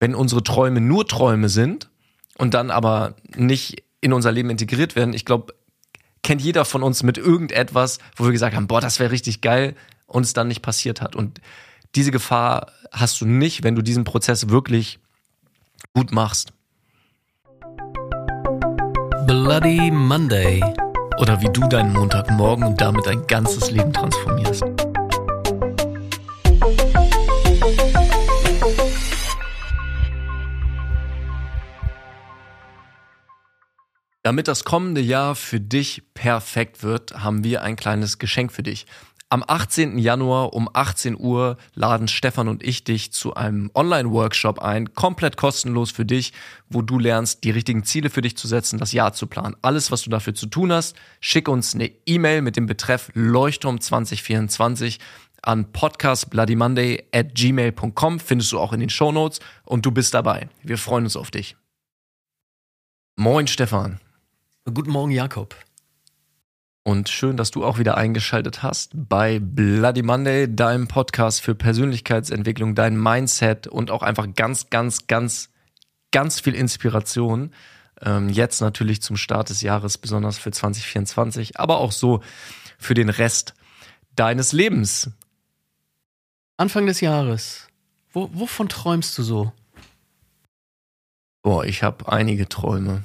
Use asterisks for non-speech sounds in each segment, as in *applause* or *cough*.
wenn unsere Träume nur Träume sind und dann aber nicht in unser Leben integriert werden, ich glaube, kennt jeder von uns mit irgendetwas, wo wir gesagt haben, boah, das wäre richtig geil und es dann nicht passiert hat. Und diese Gefahr hast du nicht, wenn du diesen Prozess wirklich gut machst. Bloody Monday. Oder wie du deinen Montagmorgen und damit dein ganzes Leben transformierst. Damit das kommende Jahr für dich perfekt wird, haben wir ein kleines Geschenk für dich. Am 18. Januar um 18 Uhr laden Stefan und ich dich zu einem Online-Workshop ein, komplett kostenlos für dich, wo du lernst, die richtigen Ziele für dich zu setzen, das Jahr zu planen. Alles, was du dafür zu tun hast, schick uns eine E-Mail mit dem Betreff Leuchtturm 2024 an podcastbloodymonday at gmail.com, findest du auch in den Show Notes und du bist dabei. Wir freuen uns auf dich. Moin Stefan. Guten Morgen, Jakob. Und schön, dass du auch wieder eingeschaltet hast bei Bloody Monday, deinem Podcast für Persönlichkeitsentwicklung, dein Mindset und auch einfach ganz, ganz, ganz, ganz viel Inspiration. Ähm, jetzt natürlich zum Start des Jahres, besonders für 2024, aber auch so für den Rest deines Lebens. Anfang des Jahres. Wo, wovon träumst du so? Boah, ich habe einige Träume.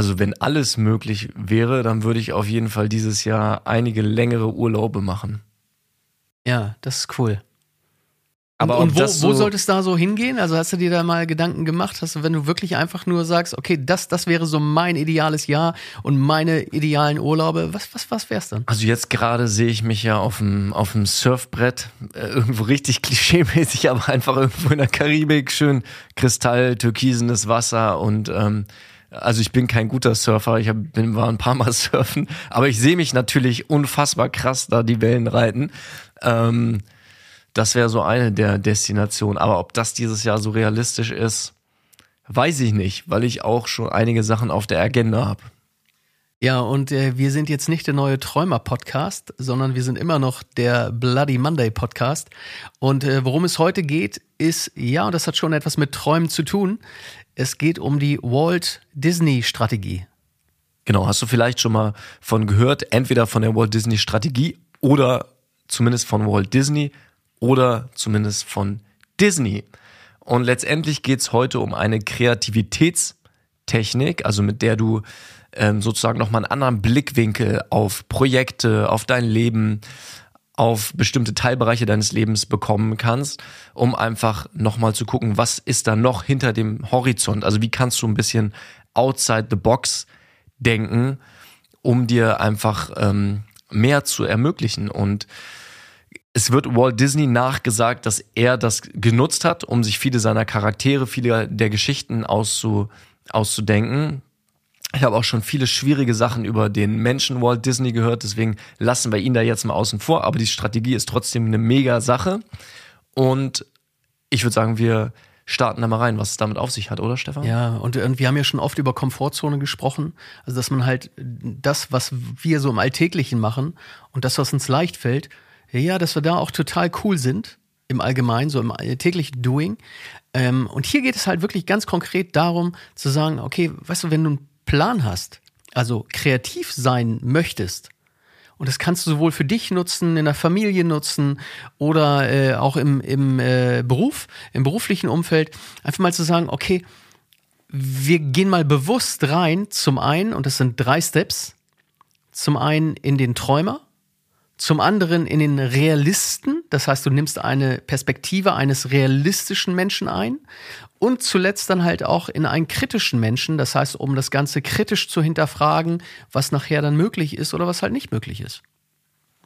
Also wenn alles möglich wäre, dann würde ich auf jeden Fall dieses Jahr einige längere Urlaube machen. Ja, das ist cool. Aber und, und wo, so wo sollte es da so hingehen? Also hast du dir da mal Gedanken gemacht? Hast du, wenn du wirklich einfach nur sagst, okay, das, das wäre so mein ideales Jahr und meine idealen Urlaube, was, was, was wär's dann? Also jetzt gerade sehe ich mich ja auf dem, auf dem Surfbrett, äh, irgendwo richtig *laughs* klischeemäßig, aber einfach irgendwo in der Karibik, schön Kristall, türkisenes Wasser und ähm, also ich bin kein guter Surfer, ich hab, bin, war ein paar Mal *laughs* surfen, aber ich sehe mich natürlich unfassbar krass da die Wellen reiten. Ähm, das wäre so eine der Destinationen. Aber ob das dieses Jahr so realistisch ist, weiß ich nicht, weil ich auch schon einige Sachen auf der Agenda habe. Ja, und äh, wir sind jetzt nicht der neue Träumer-Podcast, sondern wir sind immer noch der Bloody Monday-Podcast. Und äh, worum es heute geht, ist, ja, und das hat schon etwas mit Träumen zu tun, es geht um die Walt Disney Strategie. Genau, hast du vielleicht schon mal von gehört, entweder von der Walt Disney Strategie oder zumindest von Walt Disney oder zumindest von Disney. Und letztendlich geht es heute um eine Kreativitätstechnik, also mit der du ähm, sozusagen nochmal einen anderen Blickwinkel auf Projekte, auf dein Leben, auf bestimmte Teilbereiche deines Lebens bekommen kannst, um einfach nochmal zu gucken, was ist da noch hinter dem Horizont? Also wie kannst du ein bisschen outside the box denken, um dir einfach ähm, mehr zu ermöglichen. Und es wird Walt Disney nachgesagt, dass er das genutzt hat, um sich viele seiner Charaktere, viele der Geschichten auszu, auszudenken. Ich habe auch schon viele schwierige Sachen über den Menschen Walt Disney gehört, deswegen lassen wir ihn da jetzt mal außen vor. Aber die Strategie ist trotzdem eine mega Sache. Und ich würde sagen, wir starten da mal rein, was es damit auf sich hat, oder Stefan? Ja, und, und wir haben ja schon oft über Komfortzone gesprochen. Also, dass man halt das, was wir so im Alltäglichen machen und das, was uns leicht fällt, ja, dass wir da auch total cool sind im Allgemeinen, so im täglichen Doing. Ähm, und hier geht es halt wirklich ganz konkret darum zu sagen, okay, weißt du, wenn du einen Plan hast, also kreativ sein möchtest, und das kannst du sowohl für dich nutzen, in der Familie nutzen oder äh, auch im, im äh, Beruf, im beruflichen Umfeld, einfach mal zu sagen, okay, wir gehen mal bewusst rein, zum einen, und das sind drei Steps, zum einen in den Träumer, zum anderen in den Realisten, das heißt, du nimmst eine Perspektive eines realistischen Menschen ein und zuletzt dann halt auch in einen kritischen Menschen, das heißt, um das Ganze kritisch zu hinterfragen, was nachher dann möglich ist oder was halt nicht möglich ist.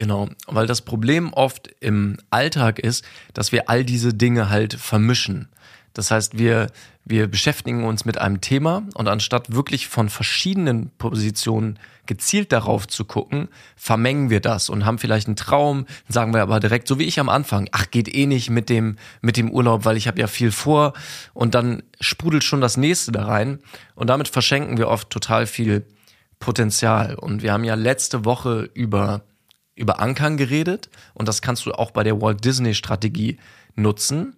Genau, weil das Problem oft im Alltag ist, dass wir all diese Dinge halt vermischen. Das heißt, wir, wir beschäftigen uns mit einem Thema und anstatt wirklich von verschiedenen Positionen gezielt darauf zu gucken, vermengen wir das und haben vielleicht einen Traum, sagen wir aber direkt, so wie ich am Anfang, ach, geht eh nicht mit dem, mit dem Urlaub, weil ich habe ja viel vor und dann sprudelt schon das nächste da rein und damit verschenken wir oft total viel Potenzial. Und wir haben ja letzte Woche über, über Ankern geredet und das kannst du auch bei der Walt Disney Strategie nutzen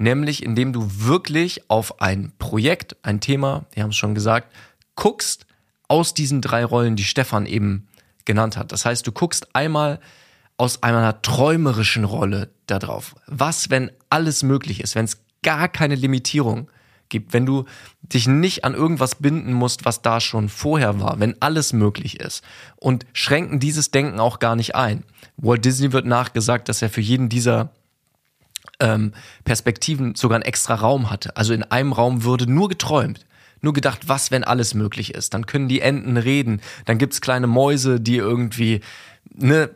nämlich indem du wirklich auf ein Projekt, ein Thema, wir haben es schon gesagt, guckst aus diesen drei Rollen, die Stefan eben genannt hat. Das heißt, du guckst einmal aus einer träumerischen Rolle darauf. Was, wenn alles möglich ist, wenn es gar keine Limitierung gibt, wenn du dich nicht an irgendwas binden musst, was da schon vorher war, wenn alles möglich ist und schränken dieses Denken auch gar nicht ein. Walt Disney wird nachgesagt, dass er für jeden dieser ähm, Perspektiven sogar einen extra Raum hatte. Also in einem Raum würde nur geträumt. Nur gedacht, was, wenn alles möglich ist? Dann können die Enten reden, dann gibt's kleine Mäuse, die irgendwie, ne,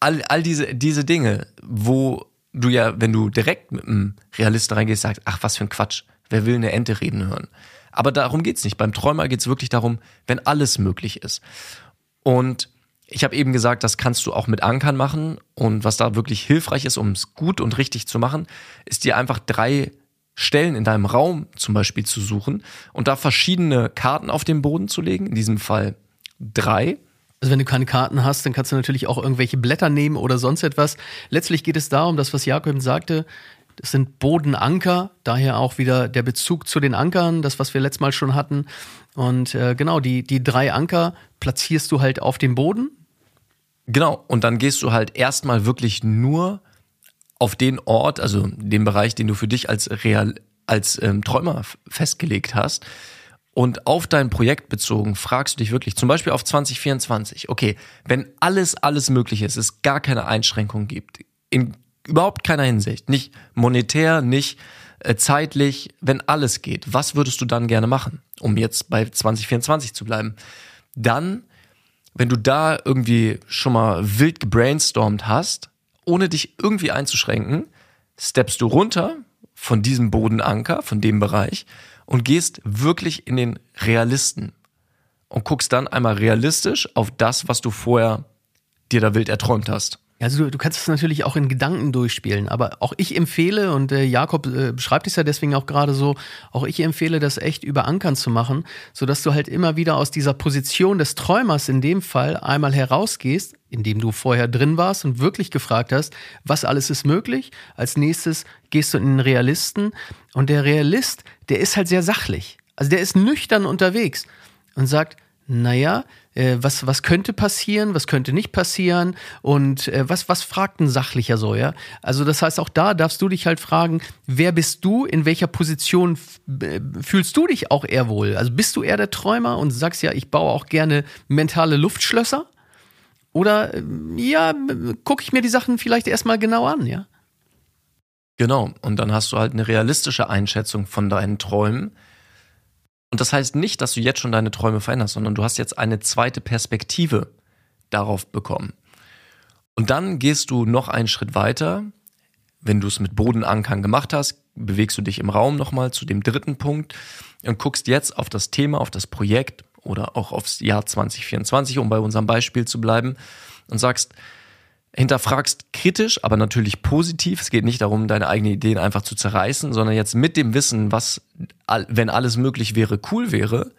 all, all diese, diese Dinge, wo du ja, wenn du direkt mit einem Realisten reingehst, sagst, ach, was für ein Quatsch, wer will eine Ente reden hören? Aber darum geht's nicht. Beim Träumer geht's wirklich darum, wenn alles möglich ist. Und ich habe eben gesagt, das kannst du auch mit Ankern machen. Und was da wirklich hilfreich ist, um es gut und richtig zu machen, ist dir einfach drei Stellen in deinem Raum zum Beispiel zu suchen und da verschiedene Karten auf den Boden zu legen. In diesem Fall drei. Also wenn du keine Karten hast, dann kannst du natürlich auch irgendwelche Blätter nehmen oder sonst etwas. Letztlich geht es darum, das, was Jakob sagte, das sind Bodenanker, daher auch wieder der Bezug zu den Ankern, das, was wir letztes Mal schon hatten. Und äh, genau, die, die drei Anker platzierst du halt auf dem Boden, Genau, und dann gehst du halt erstmal wirklich nur auf den Ort, also den Bereich, den du für dich als real, als ähm, Träumer festgelegt hast. Und auf dein Projekt bezogen fragst du dich wirklich, zum Beispiel auf 2024, okay, wenn alles, alles möglich ist, es gar keine Einschränkungen gibt, in überhaupt keiner Hinsicht, nicht monetär, nicht äh, zeitlich, wenn alles geht, was würdest du dann gerne machen, um jetzt bei 2024 zu bleiben? Dann wenn du da irgendwie schon mal wild gebrainstormt hast, ohne dich irgendwie einzuschränken, steppst du runter von diesem Bodenanker, von dem Bereich und gehst wirklich in den Realisten und guckst dann einmal realistisch auf das, was du vorher dir da wild erträumt hast. Also du, du kannst es natürlich auch in Gedanken durchspielen, aber auch ich empfehle, und äh, Jakob äh, beschreibt es ja deswegen auch gerade so, auch ich empfehle das echt über Ankern zu machen, sodass du halt immer wieder aus dieser Position des Träumers in dem Fall einmal herausgehst, indem du vorher drin warst und wirklich gefragt hast, was alles ist möglich. Als nächstes gehst du in den Realisten und der Realist, der ist halt sehr sachlich. Also der ist nüchtern unterwegs und sagt, naja, äh, was, was könnte passieren, was könnte nicht passieren und äh, was, was fragt ein Sachlicher so, ja? Also das heißt, auch da darfst du dich halt fragen, wer bist du, in welcher Position äh, fühlst du dich auch eher wohl? Also bist du eher der Träumer und sagst ja, ich baue auch gerne mentale Luftschlösser? Oder äh, ja, gucke ich mir die Sachen vielleicht erstmal genau an, ja? Genau, und dann hast du halt eine realistische Einschätzung von deinen Träumen und das heißt nicht, dass du jetzt schon deine Träume veränderst, sondern du hast jetzt eine zweite Perspektive darauf bekommen. Und dann gehst du noch einen Schritt weiter. Wenn du es mit Bodenankern gemacht hast, bewegst du dich im Raum nochmal zu dem dritten Punkt und guckst jetzt auf das Thema, auf das Projekt oder auch aufs Jahr 2024, um bei unserem Beispiel zu bleiben und sagst, hinterfragst kritisch, aber natürlich positiv. Es geht nicht darum, deine eigenen Ideen einfach zu zerreißen, sondern jetzt mit dem Wissen, was, wenn alles möglich wäre, cool wäre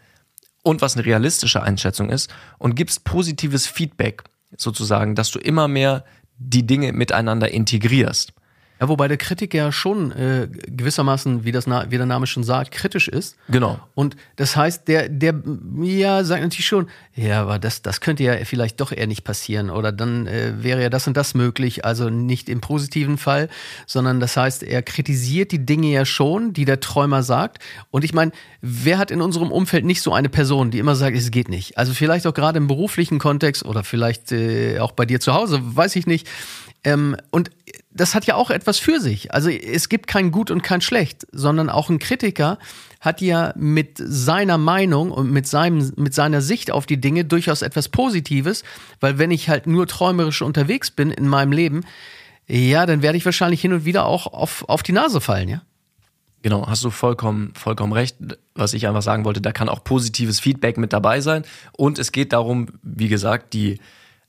und was eine realistische Einschätzung ist und gibst positives Feedback sozusagen, dass du immer mehr die Dinge miteinander integrierst. Ja, wobei der Kritiker ja schon äh, gewissermaßen, wie, das wie der Name schon sagt, kritisch ist. Genau. Und das heißt, der, der, ja, sagt natürlich schon, ja, aber das, das könnte ja vielleicht doch eher nicht passieren. Oder dann äh, wäre ja das und das möglich. Also nicht im positiven Fall, sondern das heißt, er kritisiert die Dinge ja schon, die der Träumer sagt. Und ich meine, wer hat in unserem Umfeld nicht so eine Person, die immer sagt, es geht nicht? Also vielleicht auch gerade im beruflichen Kontext oder vielleicht äh, auch bei dir zu Hause, weiß ich nicht. Ähm, und das hat ja auch etwas für sich. Also es gibt kein Gut und kein Schlecht, sondern auch ein Kritiker hat ja mit seiner Meinung und mit seinem, mit seiner Sicht auf die Dinge durchaus etwas Positives, weil wenn ich halt nur träumerisch unterwegs bin in meinem Leben, ja, dann werde ich wahrscheinlich hin und wieder auch auf, auf die Nase fallen, ja. Genau, hast du vollkommen, vollkommen recht. Was ich einfach sagen wollte, da kann auch positives Feedback mit dabei sein. Und es geht darum, wie gesagt, die,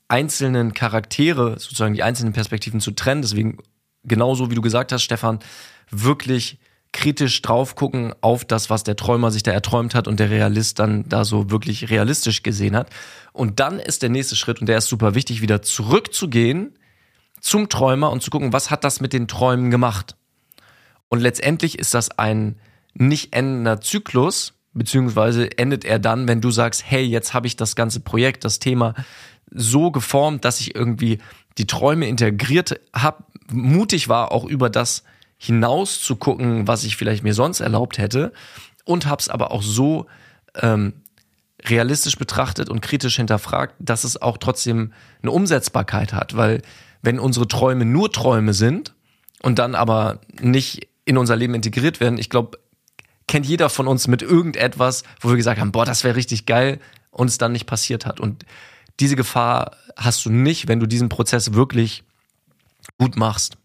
einzelnen Charaktere, sozusagen die einzelnen Perspektiven zu trennen. Deswegen, genauso wie du gesagt hast, Stefan, wirklich kritisch drauf gucken auf das, was der Träumer sich da erträumt hat und der Realist dann da so wirklich realistisch gesehen hat. Und dann ist der nächste Schritt, und der ist super wichtig, wieder zurückzugehen zum Träumer und zu gucken, was hat das mit den Träumen gemacht? Und letztendlich ist das ein nicht endender Zyklus, beziehungsweise endet er dann, wenn du sagst, hey, jetzt habe ich das ganze Projekt, das Thema so geformt, dass ich irgendwie die Träume integriert habe, mutig war, auch über das hinaus zu gucken, was ich vielleicht mir sonst erlaubt hätte und habe es aber auch so ähm, realistisch betrachtet und kritisch hinterfragt, dass es auch trotzdem eine Umsetzbarkeit hat, weil wenn unsere Träume nur Träume sind und dann aber nicht in unser Leben integriert werden, ich glaube, kennt jeder von uns mit irgendetwas, wo wir gesagt haben, boah, das wäre richtig geil und es dann nicht passiert hat. Und diese Gefahr hast du nicht, wenn du diesen Prozess wirklich gut machst.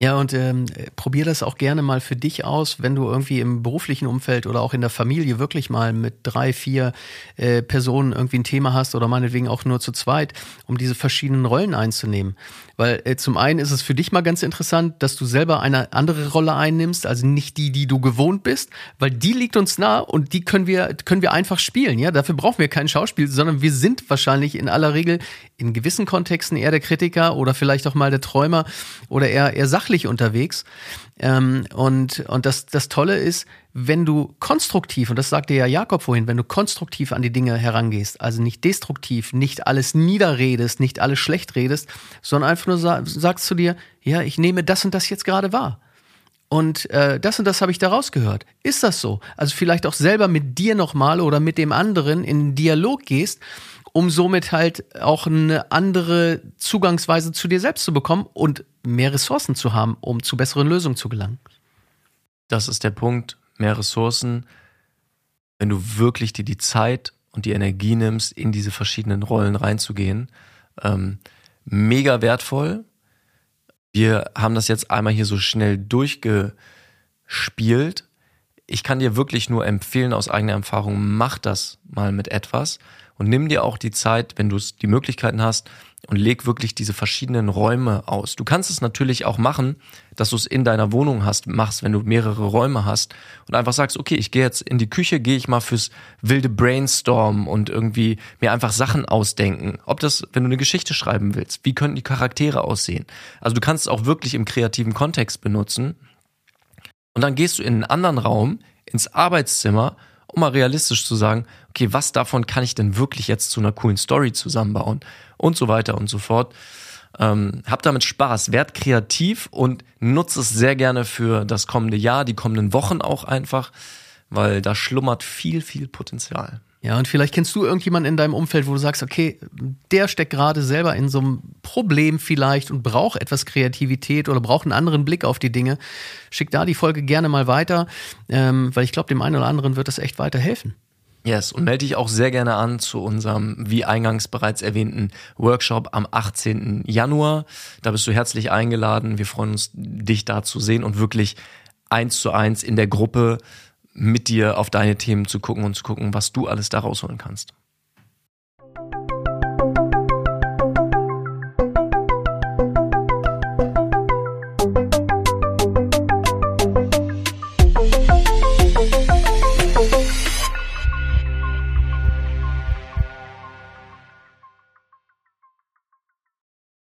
Ja, und ähm, probier das auch gerne mal für dich aus, wenn du irgendwie im beruflichen Umfeld oder auch in der Familie wirklich mal mit drei, vier äh, Personen irgendwie ein Thema hast oder meinetwegen auch nur zu zweit, um diese verschiedenen Rollen einzunehmen. Weil äh, zum einen ist es für dich mal ganz interessant, dass du selber eine andere Rolle einnimmst, also nicht die, die du gewohnt bist, weil die liegt uns nah und die können wir, können wir einfach spielen. Ja, dafür brauchen wir kein Schauspiel, sondern wir sind wahrscheinlich in aller Regel in gewissen Kontexten eher der Kritiker oder vielleicht auch mal der Träumer oder eher, eher sachlich unterwegs. Ähm, und und das, das Tolle ist, wenn du konstruktiv, und das sagte ja Jakob vorhin, wenn du konstruktiv an die Dinge herangehst, also nicht destruktiv, nicht alles niederredest, nicht alles schlecht redest, sondern einfach nur sa sagst zu dir, ja, ich nehme das und das jetzt gerade wahr. Und äh, das und das habe ich da rausgehört. Ist das so? Also vielleicht auch selber mit dir nochmal oder mit dem anderen in Dialog gehst um somit halt auch eine andere Zugangsweise zu dir selbst zu bekommen und mehr Ressourcen zu haben, um zu besseren Lösungen zu gelangen. Das ist der Punkt, mehr Ressourcen, wenn du wirklich dir die Zeit und die Energie nimmst, in diese verschiedenen Rollen reinzugehen. Ähm, mega wertvoll. Wir haben das jetzt einmal hier so schnell durchgespielt. Ich kann dir wirklich nur empfehlen aus eigener Erfahrung, mach das mal mit etwas und nimm dir auch die Zeit, wenn du die Möglichkeiten hast und leg wirklich diese verschiedenen Räume aus. Du kannst es natürlich auch machen, dass du es in deiner Wohnung hast, machst, wenn du mehrere Räume hast und einfach sagst, okay, ich gehe jetzt in die Küche, gehe ich mal fürs wilde Brainstorm und irgendwie mir einfach Sachen ausdenken. Ob das, wenn du eine Geschichte schreiben willst, wie könnten die Charaktere aussehen? Also du kannst es auch wirklich im kreativen Kontext benutzen. Und dann gehst du in einen anderen Raum, ins Arbeitszimmer um mal realistisch zu sagen, okay, was davon kann ich denn wirklich jetzt zu einer coolen Story zusammenbauen und so weiter und so fort. Ähm, hab damit Spaß, werd kreativ und nutze es sehr gerne für das kommende Jahr, die kommenden Wochen auch einfach, weil da schlummert viel, viel Potenzial. Ja, und vielleicht kennst du irgendjemanden in deinem Umfeld, wo du sagst, okay, der steckt gerade selber in so einem Problem vielleicht und braucht etwas Kreativität oder braucht einen anderen Blick auf die Dinge. Schick da die Folge gerne mal weiter, ähm, weil ich glaube, dem einen oder anderen wird das echt weiterhelfen. Yes, und melde dich auch sehr gerne an zu unserem, wie eingangs bereits erwähnten, Workshop am 18. Januar. Da bist du herzlich eingeladen. Wir freuen uns, dich da zu sehen und wirklich eins zu eins in der Gruppe mit dir auf deine Themen zu gucken und zu gucken, was du alles da rausholen kannst.